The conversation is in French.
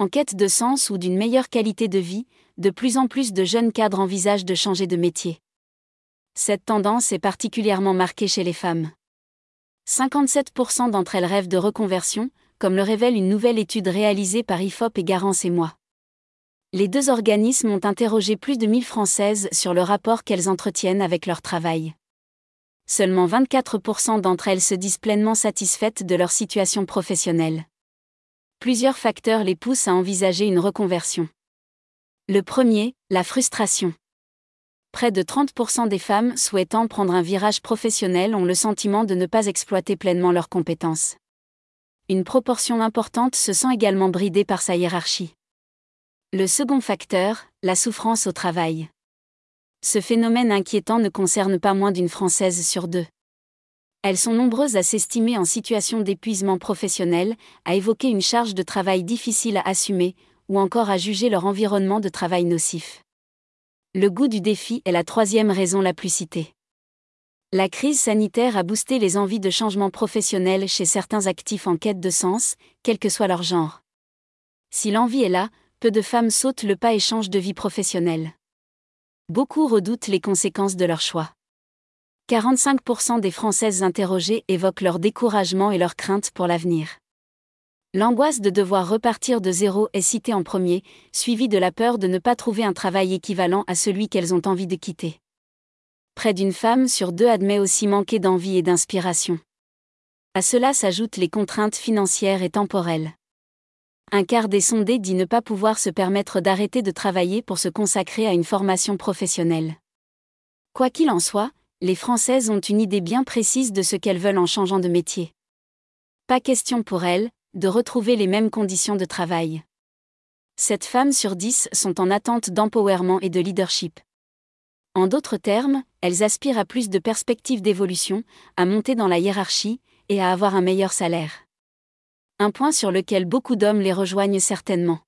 En quête de sens ou d'une meilleure qualité de vie, de plus en plus de jeunes cadres envisagent de changer de métier. Cette tendance est particulièrement marquée chez les femmes. 57% d'entre elles rêvent de reconversion, comme le révèle une nouvelle étude réalisée par IFOP et Garance et moi. Les deux organismes ont interrogé plus de 1000 Françaises sur le rapport qu'elles entretiennent avec leur travail. Seulement 24% d'entre elles se disent pleinement satisfaites de leur situation professionnelle. Plusieurs facteurs les poussent à envisager une reconversion. Le premier, la frustration. Près de 30% des femmes souhaitant prendre un virage professionnel ont le sentiment de ne pas exploiter pleinement leurs compétences. Une proportion importante se sent également bridée par sa hiérarchie. Le second facteur, la souffrance au travail. Ce phénomène inquiétant ne concerne pas moins d'une Française sur deux. Elles sont nombreuses à s'estimer en situation d'épuisement professionnel, à évoquer une charge de travail difficile à assumer, ou encore à juger leur environnement de travail nocif. Le goût du défi est la troisième raison la plus citée. La crise sanitaire a boosté les envies de changement professionnel chez certains actifs en quête de sens, quel que soit leur genre. Si l'envie est là, peu de femmes sautent le pas et changent de vie professionnelle. Beaucoup redoutent les conséquences de leur choix. 45% des Françaises interrogées évoquent leur découragement et leur crainte pour l'avenir. L'angoisse de devoir repartir de zéro est citée en premier, suivie de la peur de ne pas trouver un travail équivalent à celui qu'elles ont envie de quitter. Près d'une femme sur deux admet aussi manquer d'envie et d'inspiration. À cela s'ajoutent les contraintes financières et temporelles. Un quart des sondés dit ne pas pouvoir se permettre d'arrêter de travailler pour se consacrer à une formation professionnelle. Quoi qu'il en soit, les Françaises ont une idée bien précise de ce qu'elles veulent en changeant de métier. Pas question pour elles de retrouver les mêmes conditions de travail. Sept femmes sur dix sont en attente d'empowerment et de leadership. En d'autres termes, elles aspirent à plus de perspectives d'évolution, à monter dans la hiérarchie et à avoir un meilleur salaire un point sur lequel beaucoup d'hommes les rejoignent certainement.